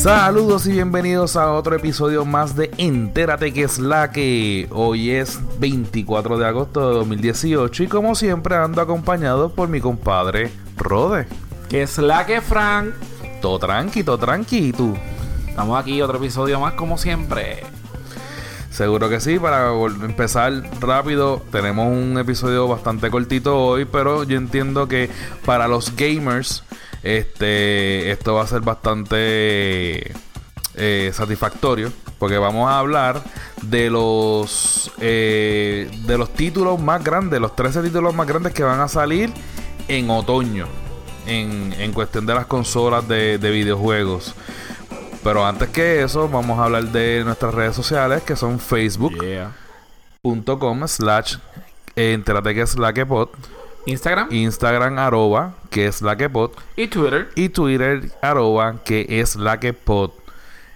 Saludos y bienvenidos a otro episodio más de Entérate que es la que hoy es 24 de agosto de 2018 y como siempre ando acompañado por mi compadre Rode. Que es la que Frank. Todo tranqui, todo tranqui, ¿y tú? Estamos aquí, otro episodio más como siempre. Seguro que sí, para empezar rápido, tenemos un episodio bastante cortito hoy, pero yo entiendo que para los gamers, este, esto va a ser bastante eh, satisfactorio, porque vamos a hablar de los eh, de los títulos más grandes, los 13 títulos más grandes que van a salir en otoño, en, en cuestión de las consolas de, de videojuegos. Pero antes que eso, vamos a hablar de nuestras redes sociales, que son facebook.com Yeah. slash eh, entérate que es la que pod, Instagram Instagram arroba que es la que pod y Twitter. y Twitter arroba que es la que pod.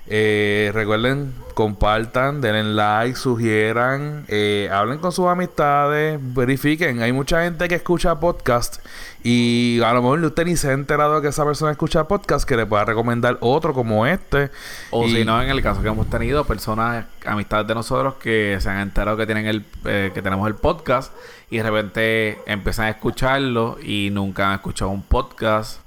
Eh, recuerden, compartan, denle like, sugieran, eh, hablen con sus amistades, verifiquen. Hay mucha gente que escucha podcast y a lo mejor usted ni se ha enterado que esa persona escucha podcast que le pueda recomendar otro como este. O Y- si no, en el caso que hemos tenido personas, amistades de nosotros que se han enterado que tienen el, eh, que tenemos el podcast y de repente empiezan a escucharlo y nunca han escuchado un podcast.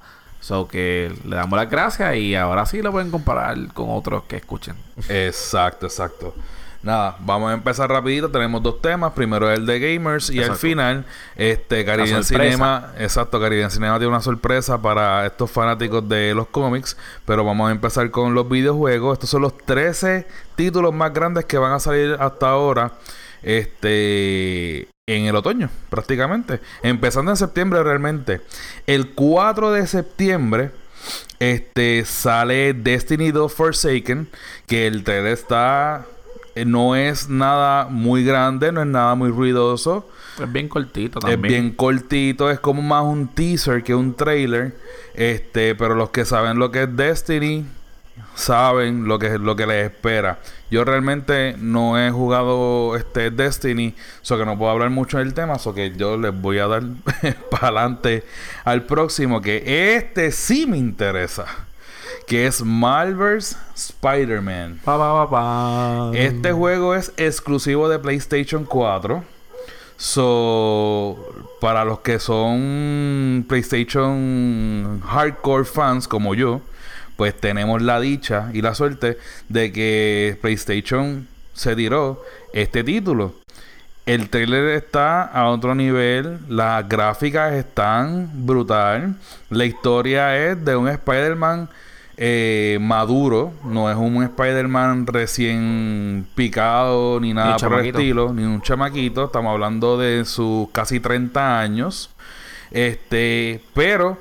So que le damos las gracias y ahora sí lo pueden comparar con otros que escuchen. Exacto, exacto. Nada, vamos a empezar rapidito. Tenemos dos temas. Primero el de gamers y al final, este Caribbean. Cinema. Exacto, Caribbean Cinema tiene una sorpresa para estos fanáticos de los cómics. Pero vamos a empezar con los videojuegos. Estos son los 13 títulos más grandes que van a salir hasta ahora. Este en el otoño, prácticamente. Empezando en septiembre realmente. El 4 de septiembre. Este sale Destiny 2 Forsaken. Que el trailer está. eh, No es nada muy grande, no es nada muy ruidoso. Es bien cortito Es también. bien cortito, es como más un teaser que un trailer. Este, pero los que saben lo que es Destiny saben lo que lo que les espera. Yo realmente no he jugado este Destiny, so que no puedo hablar mucho del tema, so que yo les voy a dar para adelante al próximo que este sí me interesa, que es Marvel's Spider-Man. Pa, pa, pa, pa. Este juego es exclusivo de PlayStation 4. So, para los que son PlayStation hardcore fans como yo, pues tenemos la dicha y la suerte de que PlayStation se tiró este título. El trailer está a otro nivel, las gráficas están brutal, la historia es de un Spider-Man eh, maduro, no es un Spider-Man recién picado ni nada Ni por el estilo, ni un chamaquito, estamos hablando de sus casi 30 años. Este, pero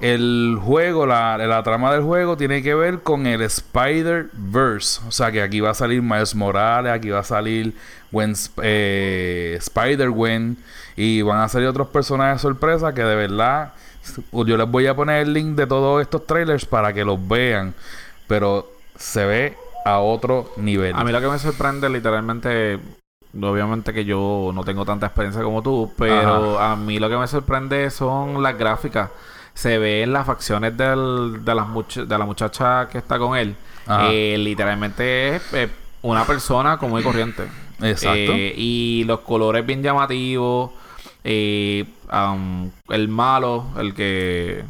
el juego, la, la trama del juego tiene que ver con el Spider-Verse. O sea que aquí va a salir Miles Morales, aquí va a salir Gwen, eh, Spider-Gwen y van a salir otros personajes sorpresa que de verdad yo les voy a poner el link de todos estos trailers para que los vean. Pero se ve a otro nivel. A mí lo que me sorprende literalmente, obviamente que yo no tengo tanta experiencia como tú, pero a mí lo que me sorprende son las gráficas. Se ve en las facciones del, de, las much- de la muchacha que está con él. Eh, literalmente es eh, una persona común y corriente. Exacto. Eh, y los colores bien llamativos. eh, am, el malo, el que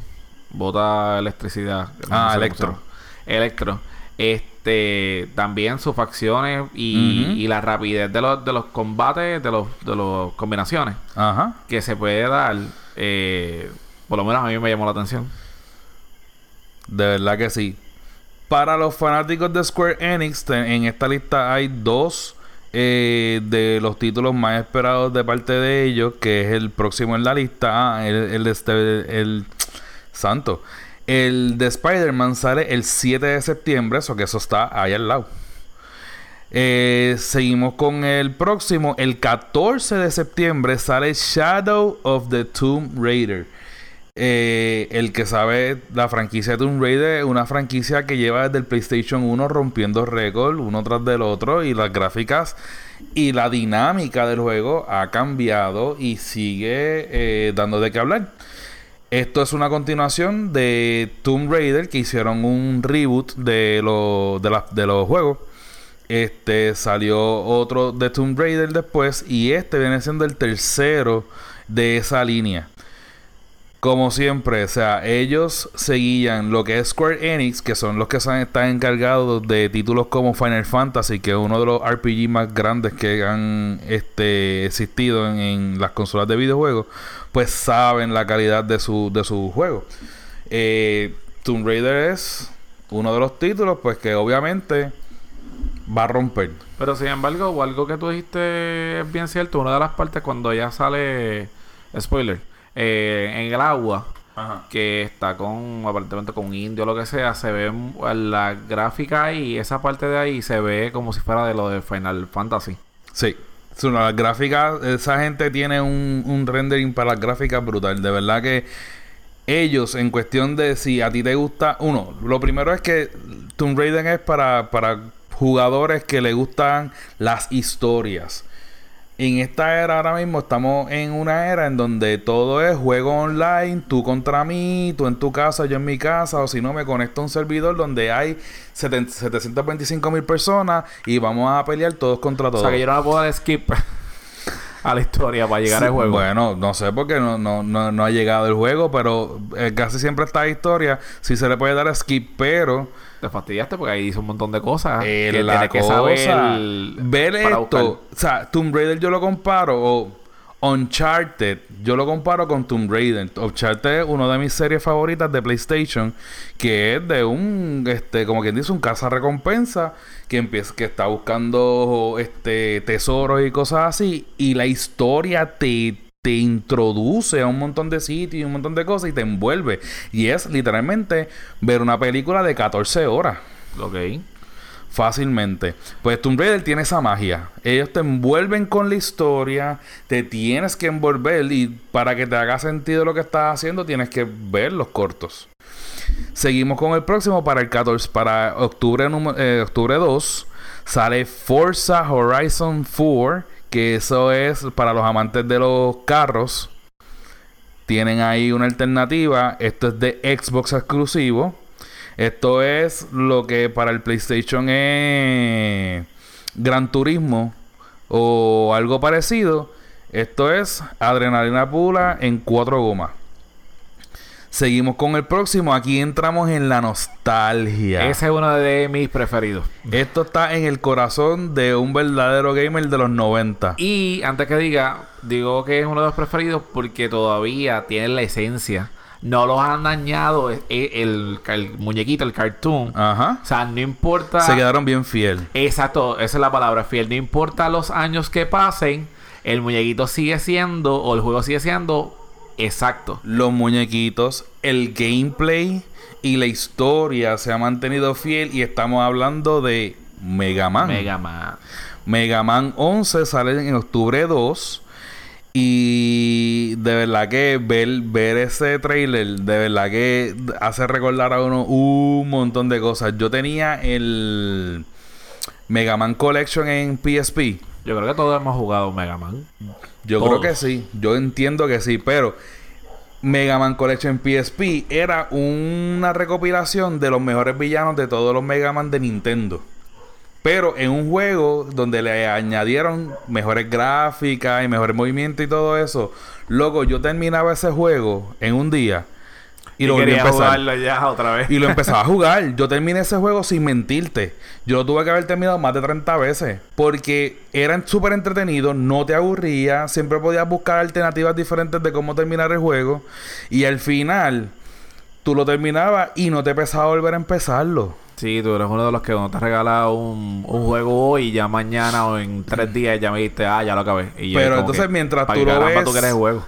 bota electricidad. Ah, Electro. Electro. Este, también sus facciones y, la rapidez de los, de los combates, de los, de los combinaciones Ajá. que se puede dar, eh, por lo menos a mí me llamó la atención. De verdad que sí. Para los fanáticos de Square Enix, en esta lista hay dos eh, de los títulos más esperados de parte de ellos, que es el próximo en la lista. Ah, el, el, este- santo. El de Spider-Man sale el 7 de septiembre, eso que eso está ahí al lado. Eh, seguimos con el próximo. El 14 de septiembre sale Shadow of the Tomb Raider. Eh, el que sabe la franquicia de Tomb Raider es una franquicia que lleva desde el PlayStation 1 rompiendo récords uno tras del otro y las gráficas y la dinámica del juego ha cambiado y sigue eh, dando de qué hablar. Esto es una continuación de Tomb Raider, que hicieron un reboot de, lo, de los juegos. Este salió otro de Tomb Raider después. Y este viene siendo el tercero de esa línea. Como siempre, o sea, ellos seguían lo que es Square Enix, que son los que están encargados de títulos como Final Fantasy, que es uno de los RPG más grandes que han este, existido en, las consolas de videojuegos, pues saben la calidad de su, de su juego. Eh, Tomb Raider es uno de los títulos, pues que obviamente va a romper. Pero sin embargo, algo que tú dijiste es bien cierto. Una de las partes cuando ya sale, spoiler, eh, en el agua, que está con, aparentemente con un indio o lo que sea, se ve la gráfica ahí, esa parte de ahí se ve como si fuera de lo de Final Fantasy. Sí. Es una- Las gráficas, esa gente tiene un, un rendering para las gráficas brutal. De verdad que ellos, en cuestión de si a ti te gusta, uno, lo primero es que Tomb Raider es para, para jugadores que le gustan las historias. En esta era ahora mismo estamos en una era en donde todo es juego online, tú contra mí, tú en tu casa, yo en mi casa, o si no me conecto a un servidor donde hay 7- 725 mil personas y vamos a pelear todos contra O todos. sea que yo no puedo dar skip a la historia para llegar Sí, al juego. Bueno, no sé porque no, no, no, no ha llegado el juego, pero eh, casi siempre esta historia sí se le puede dar skip, pero Te fastidiaste porque ahí hizo un montón de cosas eh, que la tienes que cosa, saber ver esto, buscar. o sea, Tomb Raider yo lo comparo o Uncharted, yo lo comparo con Tomb Raider. Uncharted es una de mis series favoritas de PlayStation, que es de un, este, como quien dice, un caza recompensa que empieza, que está buscando este tesoros y cosas así, y la historia te te introduce a un montón de sitios y un montón de cosas y te envuelve. Y es literalmente ver una película de 14 horas Ok. Fácilmente. Pues Tomb Raider tiene esa magia. Ellos te envuelven con la historia, te tienes que envolver y para que te haga sentido lo que estás haciendo tienes que ver los cortos. Seguimos con el próximo para el 14, para octubre, eh, octubre 2 sale Forza Horizon 4, que eso es para los amantes de los carros. Tienen ahí una alternativa. Esto es de Xbox exclusivo. Esto es lo que para el PlayStation es Gran Turismo o algo parecido. Esto es adrenalina pura en cuatro gomas. Seguimos con el próximo. Aquí entramos en la nostalgia. Ese es uno de mis preferidos. Esto está en el corazón de un verdadero gamer de los 90. Y antes que diga, digo que es uno de los preferidos porque todavía tiene la esencia. No los han dañado el, el- el muñequito, el cartoon. Ajá. O sea, no importa. Se quedaron bien fiel. Exacto, esa es la palabra fiel. No importa los años que pasen, el muñequito sigue siendo, o el juego sigue siendo exacto. Los muñequitos, el gameplay y la historia se ha mantenido fiel. Y estamos hablando de Mega Man. Mega Man. Mega Man 11 sale en octubre 2. Y de verdad que ver, ver ese trailer, de verdad que hace recordar a uno un montón de cosas. Yo tenía el Mega Man Collection en PSP. Yo creo que todos hemos jugado Mega Man. Yo Todos. creo que sí, yo entiendo que sí, pero Mega Man Collection PSP era una recopilación de los mejores villanos de todos los Mega Man de Nintendo. Pero en un juego donde le añadieron mejores gráficas y mejores movimientos y todo eso. Loco, yo terminaba ese juego en un día y, lo volví a quería jugarlo ya otra vez. Y lo empezaba a jugar. Yo terminé ese juego sin mentirte. Yo lo tuve que haber terminado más de 30 veces. Porque eran súper entretenidos, no te aburría. Siempre podías buscar alternativas diferentes de cómo terminar el juego. Y al final, tú lo terminabas y no te pesaba volver a empezarlo. Sí, tú eres uno de los que no te regala un, un juego hoy y ya mañana o en tres días ya me dijiste, ah, ya lo acabé. Y Pero entonces, que, mientras ¿pa' tú lo ves- tú quieres juego.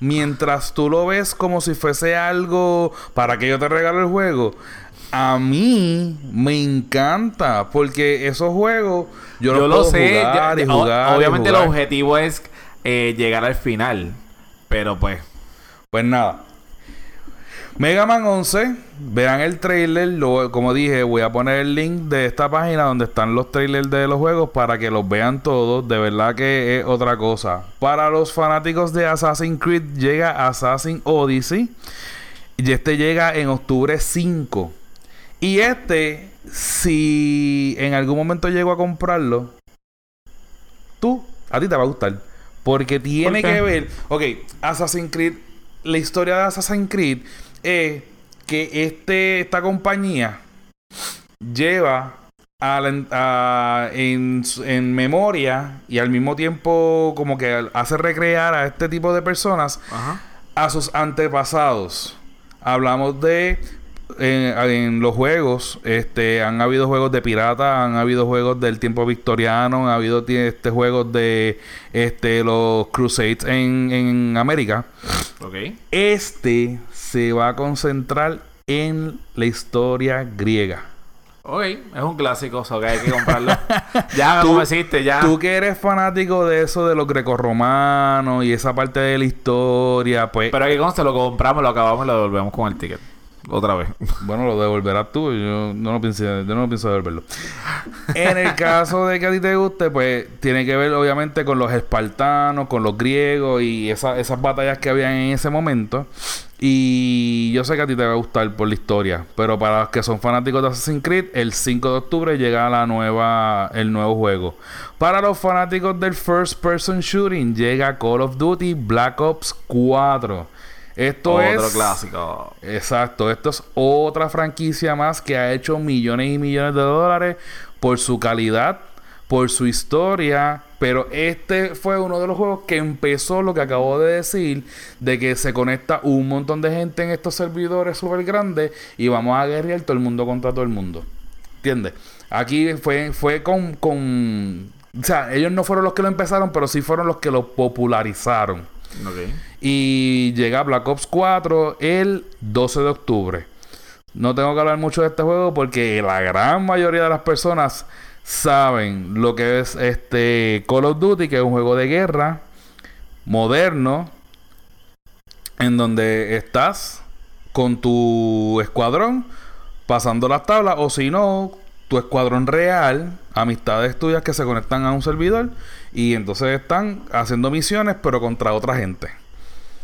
Mientras tú lo ves como si fuese algo para que yo te regale el juego. A mí me encanta porque esos juegos yo, Yo los lo puedo sé. jugar ya- y jugar y obviamente el objetivo es eh, llegar al final. Pero pues, Pues nada. Mega Man 11, vean el trailer, lo- como dije, voy a poner el link de esta página donde están los trailers de los juegos para que los vean todos, de verdad que es otra cosa. Para los fanáticos de Assassin's Creed llega Assassin's Odyssey y este llega en octubre 5. Y este, si en algún momento llego a comprarlo, tú, a ti te va a gustar. Porque tiene que ver. Ok, Assassin's Creed. La historia de Assassin's Creed es que este, esta compañía lleva a la- a- en, memoria y al mismo tiempo como que hace recrear a este tipo de personas Ajá. a sus antepasados. Hablamos de en, en los juegos, este, han habido juegos de pirata, han habido juegos del tiempo victoriano, han habido este, juegos de este, los Crusades en, en América. Ok. Este se va a concentrar en la historia griega. Ok, es un clásico, o sea que hay que comprarlo. ya me convenciste, ya. Tú que eres fanático de eso de los grecorromanos y esa parte de la historia, pues Pero aquí conste, lo compramos, lo acabamos y lo devolvemos con el ticket. Otra vez. Bueno, lo devolverás tú. Yo no lo pienso, yo no pienso devolverlo. En el caso de que a ti te guste, pues tiene que ver obviamente con los espartanos, con los griegos y esa- esas batallas que habían en ese momento. Y yo sé que a ti te va a gustar por la historia. Pero para los que son fanáticos de Assassin's Creed, el 5 de octubre llega la nueva, el nuevo juego. Para los fanáticos del First Person Shooting, llega Call of Duty Black Ops 4. Esto Otro es clásico. Exacto, esto es otra franquicia más que ha hecho millones y millones de dólares por su calidad, por su historia, pero este fue uno de los juegos que empezó lo que acabo de decir, de que se conecta un montón de gente en estos servidores súper grandes y vamos a guerrear todo el mundo contra todo el mundo. ¿Entiendes? Aquí fue, fue con, con... O sea, ellos no fueron los que lo empezaron, pero sí fueron los que lo popularizaron. Y llega Black Ops 4 el 12 de octubre. No tengo que hablar mucho de este juego porque la gran mayoría de las personas saben lo que es este Call of Duty, que es un juego de guerra moderno en donde estás con tu escuadrón pasando las tablas o si no tu escuadrón real, amistades tuyas que se conectan a un servidor y entonces están haciendo misiones pero contra otra gente.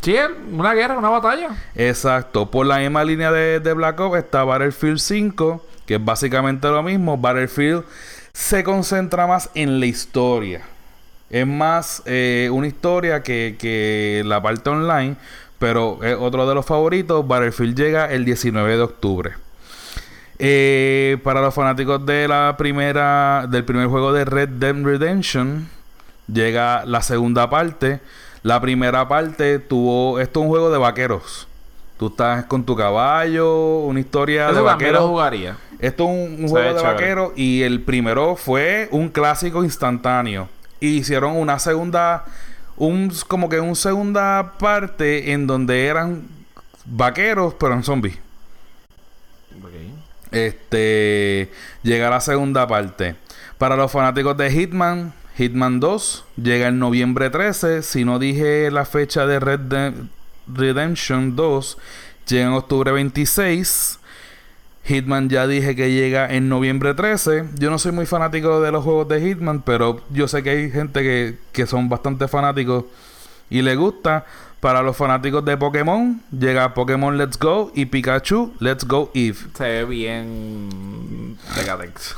Sí, una guerra, una batalla. Exacto. Por la misma línea de, de Black Ops está Battlefield 5, que es básicamente lo mismo. Battlefield se concentra más en la historia. Es más eh, una historia que, que la parte online, pero es otro de los favoritos. Battlefield llega el 19 de octubre. Eh, para los fanáticos de la primera del primer juego de Red Dead Redemption llega la segunda parte. La primera parte tuvo esto es un juego de vaqueros. Tú estás con tu caballo, una historia de lo vaqueros. jugaría. Esto es un, juego de chévere. vaqueros y el primero fue un clásico instantáneo. Y hicieron una segunda, un como que una segunda parte en donde eran vaqueros pero en zombies. Este llega la segunda parte. Para los fanáticos de Hitman, Hitman 2 llega el noviembre 13. Si no dije la fecha de Red Redemption 2, llega en octubre 26. Hitman ya dije que llega en noviembre 13. Yo no soy muy fanático de los juegos de Hitman, pero yo sé que hay gente que, que son bastante fanáticos y le gusta. Para los fanáticos de Pokémon, llega Pokémon Let's Go y Pikachu Let's Go Eve. Se ve bien. Decadex.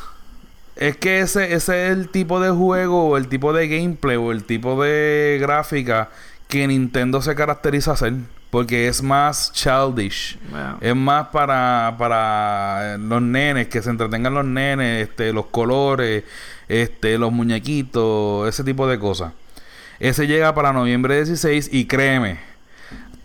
Es que ese, ese es el tipo de juego, o el tipo de gameplay, o el tipo de gráfica que Nintendo se caracteriza a hacer. Porque es más childish. Es más para, para los nenes, que se entretengan los nenes, este, los colores, este, los muñequitos, ese tipo de cosas. Ese llega para noviembre 16 y créeme,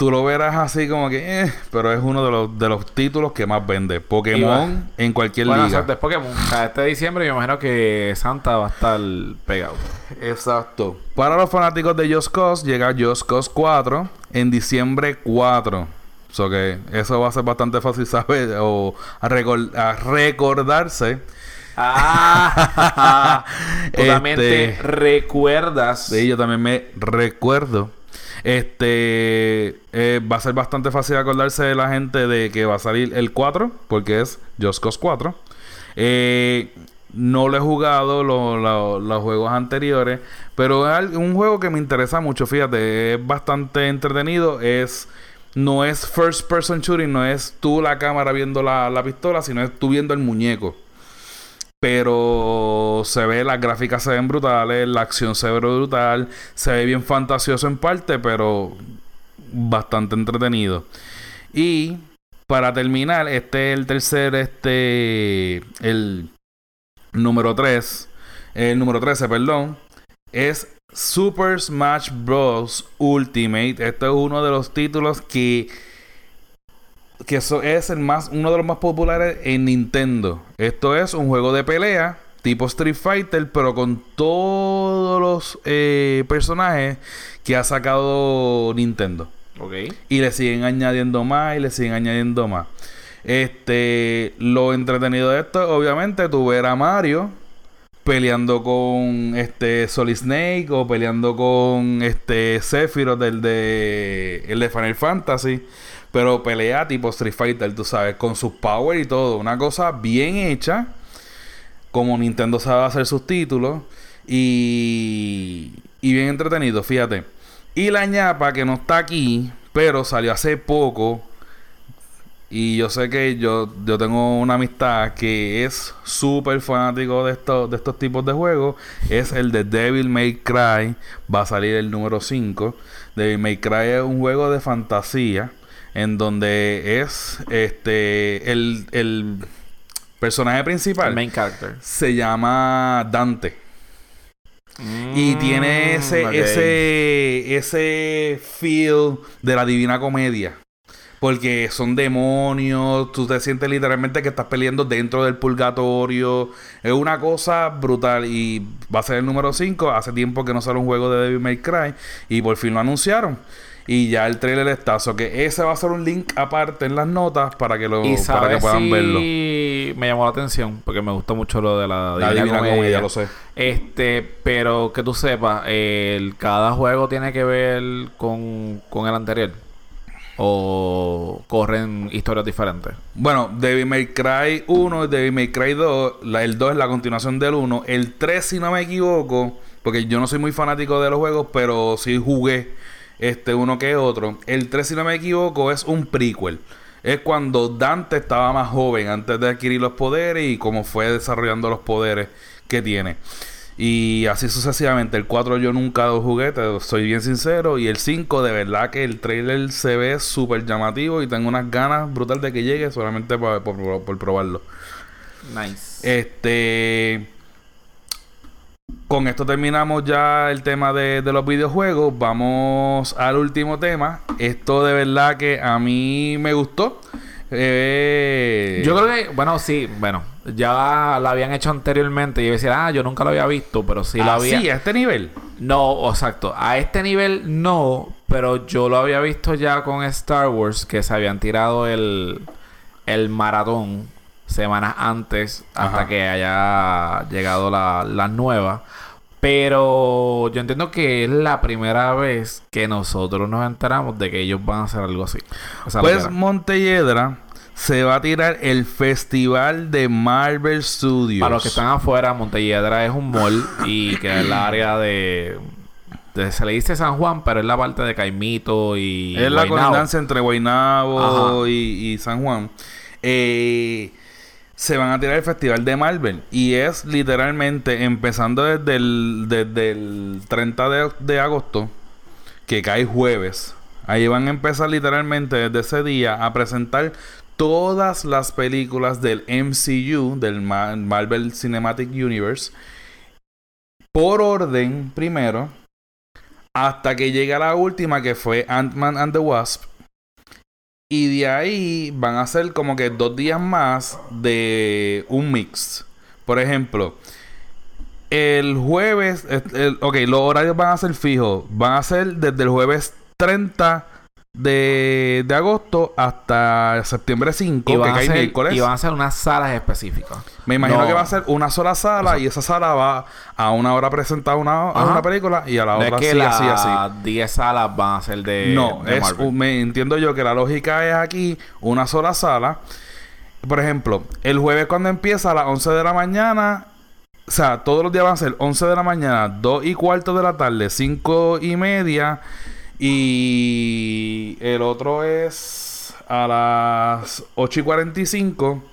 tú lo verás así como que, eh, pero es uno de los, de los títulos que más vende. Pokémon en cualquier Bueno, liga. exacto, es Pokémon. O sea, este diciembre yo imagino que Santa va a estar pegado. Exacto. Para los fanáticos de Just Cause, llega Just Cause 4 en diciembre 4. So que eso va a ser bastante fácil saber o a, recor- a recordarse. Ah, tú también Este- te recuerdas. Sí, yo también me recuerdo. Este eh, va a ser bastante fácil acordarse de la gente de que va a salir el 4, porque es Just Cause 4. Eh, no lo he jugado los juegos anteriores, pero es un juego que me interesa mucho. Fíjate, es bastante entretenido. Es no es first person shooting, no es tú la cámara viendo la, la pistola, sino es tú viendo el muñeco. Pero se ve, las gráficas se ven brutales, la acción se ve brutal, se ve bien fantasioso en parte, pero bastante entretenido. Y para terminar, este es el tercer, este, el número 3, el número 13, perdón, es Super Smash Bros. Ultimate. Este es uno de los títulos que que eso es el más, uno de los más populares en Nintendo. Esto es un juego de pelea tipo Street Fighter, pero con todos los eh, personajes que ha sacado Nintendo. Ok. Y le siguen añadiendo más y le siguen añadiendo más. Este, lo entretenido de esto, obviamente, tú ver a Mario peleando con este Solid Snake o peleando con este Sephiroth del de el de Final Fantasy pero pelea tipo Street Fighter, tú sabes, con sus power y todo. Una cosa bien hecha. Como Nintendo sabe hacer sus títulos. Y, y bien entretenido, fíjate. Y la ñapa que no está aquí, pero salió hace poco. Y yo sé que yo, yo tengo una amistad que es súper fanático de estos, de estos tipos de juegos. Es el de Devil May Cry. Va a salir el número 5. Devil May Cry es un juego de fantasía en donde es este el, el personaje principal el main character se llama Dante y tiene mm, ese ese ese feel de la divina comedia porque son demonios, tú te sientes literalmente que estás peleando dentro del purgatorio. Es una cosa brutal y va a ser el número 5. Hace tiempo que no sale un juego de Devil May Cry y por fin lo anunciaron. Y ya el trailer está. So que ese va a ser un link aparte en las notas para que lo para que puedan verlo. Me llamó la atención porque me gustó mucho lo de la, la Divina, Comedia. lo sé. Este, pero que tú sepas, el, cada juego tiene que ver con, con el anterior. ¿O corren historias diferentes? Bueno, Devil May Cry 1 y Devil May Cry 2. el 2 es la continuación del 1. El 3, si no me equivoco, porque yo no soy muy fanático de los juegos, pero sí jugué este uno que otro. El 3, si no me equivoco, es un prequel. Es cuando Dante estaba más joven antes de adquirir los poderes y cómo fue desarrollando los poderes que tiene. Y así sucesivamente. El 4 yo nunca lo jugué, soy bien sincero. Y el 5, de verdad que el trailer se ve súper llamativo y tengo unas ganas brutal de que llegue solamente por, por probarlo. Nice. Este con esto terminamos ya el tema de, los videojuegos. Vamos al último tema. Esto de verdad que a mí me gustó. Eh, yo creo que, bueno, sí, bueno, ya lo habían hecho anteriormente y yo decía, ah, yo nunca lo había visto, pero sí lo ah, había. Sí, a este nivel. No, exacto. A este nivel no, pero yo lo había visto ya con Star Wars, que se habían tirado el, el maratón semanas antes hasta que haya llegado la, la nueva. Pero yo entiendo que es la primera vez que nosotros nos enteramos de que ellos van a hacer algo así. pues Montelledra se va a tirar el festival de Marvel Studios. Para los que están afuera, Montelledra es un mall y que es el área de, se le dice San Juan, pero es la parte de Caimito y. Es la colindancia entre Guaynabo y, y, San Juan. Eh, se van a tirar el festival de Marvel. Y es literalmente empezando desde el, desde el 30 de, agosto, que cae jueves. Ahí van a empezar literalmente desde ese día a presentar todas las películas del MCU, del Marvel Cinematic Universe, por orden primero, hasta que llega la última que fue Ant-Man and the Wasp, y de ahí van a ser como que dos días más de un mix. Por ejemplo, el jueves, ok, los horarios van a ser fijos. Van a ser desde el jueves 30 de, de agosto hasta septiembre 5, Y que van, a cae ser, miércoles. y van a ser unas salas específicas. Me imagino No. que va a ser una sola sala y esa sala va a una hora presentar una, a una película y a la No otra es que sigue así, así. las 10 salas van a ser de. No, de es me entiendo yo que la lógica es aquí una sola sala. Por ejemplo, el jueves cuando empieza a las 11 de la mañana, o sea, todos los días van a ser 11 de la mañana, 2 y cuarto de la tarde, 5 y media y el otro es a las 8 y 45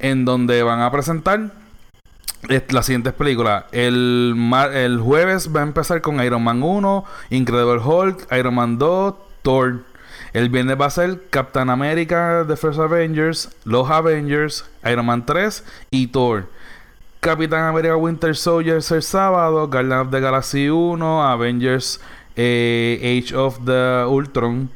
en donde van a presentar es- las siguientes películas. El, el jueves va a empezar con Iron Man 1, Incredible Hulk, Iron Man 2, Thor. El viernes va a ser Captain America, The First Avengers, Los Avengers, Iron Man 3 y Thor. Capitán América Winter Soldier el sábado, Guardian of the Galaxy 1, Avengers eh, Age of the Ultron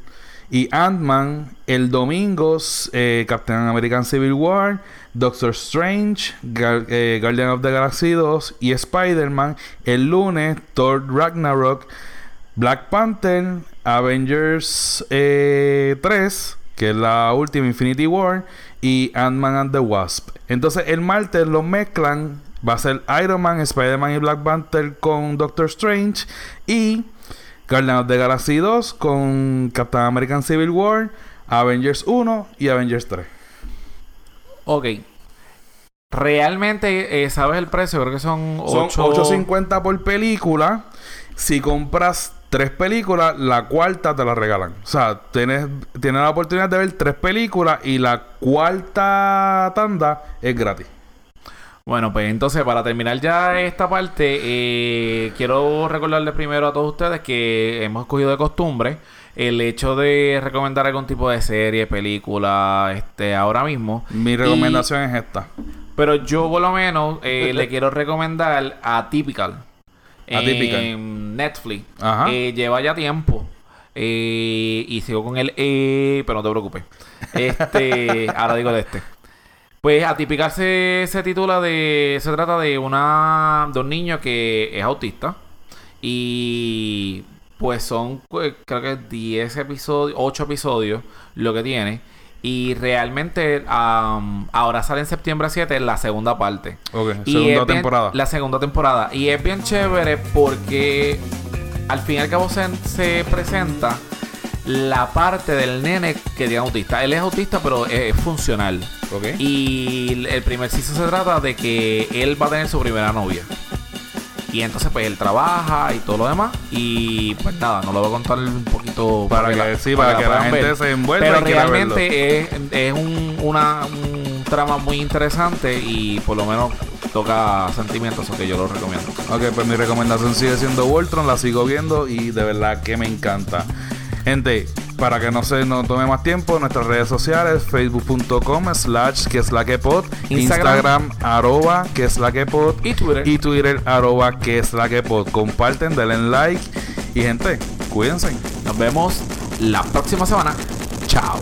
y Ant-Man el domingo, eh, Captain American Civil War, Doctor Strange, eh, Guardian of the Galaxy 2 y Spider-Man el lunes, Thor Ragnarok, Black Panther, Avengers eh, 3, que es la última Infinity War, y Ant-Man and the Wasp. Entonces el martes los mezclan, va a ser Iron Man, Spider-Man y Black Panther con Doctor Strange y Guardian of the Galaxy 2 con Captain American Civil War, Avengers 1 y Avengers 3. Ok. Realmente, eh, ¿sabes el precio? Creo que son Son 8... 8.50 por película. Si compras tres películas, la cuarta te la regalan. O sea, tienes, tienes la oportunidad de ver tres películas y la cuarta tanda es gratis. Bueno, pues entonces para terminar ya esta parte, eh, quiero recordarles primero a todos ustedes que hemos cogido de costumbre el hecho de recomendar algún tipo de serie, película, este, ahora mismo. Mi recomendación es esta. Pero yo por lo menos eh, le quiero recomendar Atypical. Atypical. En Netflix. Ajá. Eh, lleva ya tiempo. Eh, y sigo con el eh, pero no te preocupes. Este, ahora digo de este. Pues Atypical se, se titula de. Se trata de una. de un niño que es autista. Y pues son pues, creo que 10 episodios, 8 episodios lo que tiene. Y realmente am, ahora sale en septiembre 7 la segunda parte. Ok, Y segunda bien- temporada. La segunda temporada. Y es bien chévere porque al fin y al cabo se, se presenta la parte del nene que tiene autista. Él es autista, pero es funcional. Ok. Y el primer season se trata de que él va a tener su primera novia. Y entonces pues él trabaja y todo lo demás. Y pues nada, no lo voy a contar un poquito Para que- sí, para que la gente ver. se envuelva Pero realmente es, es un, una, un trama muy interesante y por lo menos toca sentimientos, o que yo lo recomiendo. Ok, pues mi recomendación sigue siendo Voltron, la sigo viendo y de verdad que me encanta. Gente, para que no se nos tome más tiempo, nuestras redes sociales, facebook.com slash que es la que pod, Instagram. Instagram, arroba que es la que pod Y Twitter. y Twitter arroba que es la que pod. Comparten, denle like y gente, cuídense. Nos vemos la próxima semana. Chao.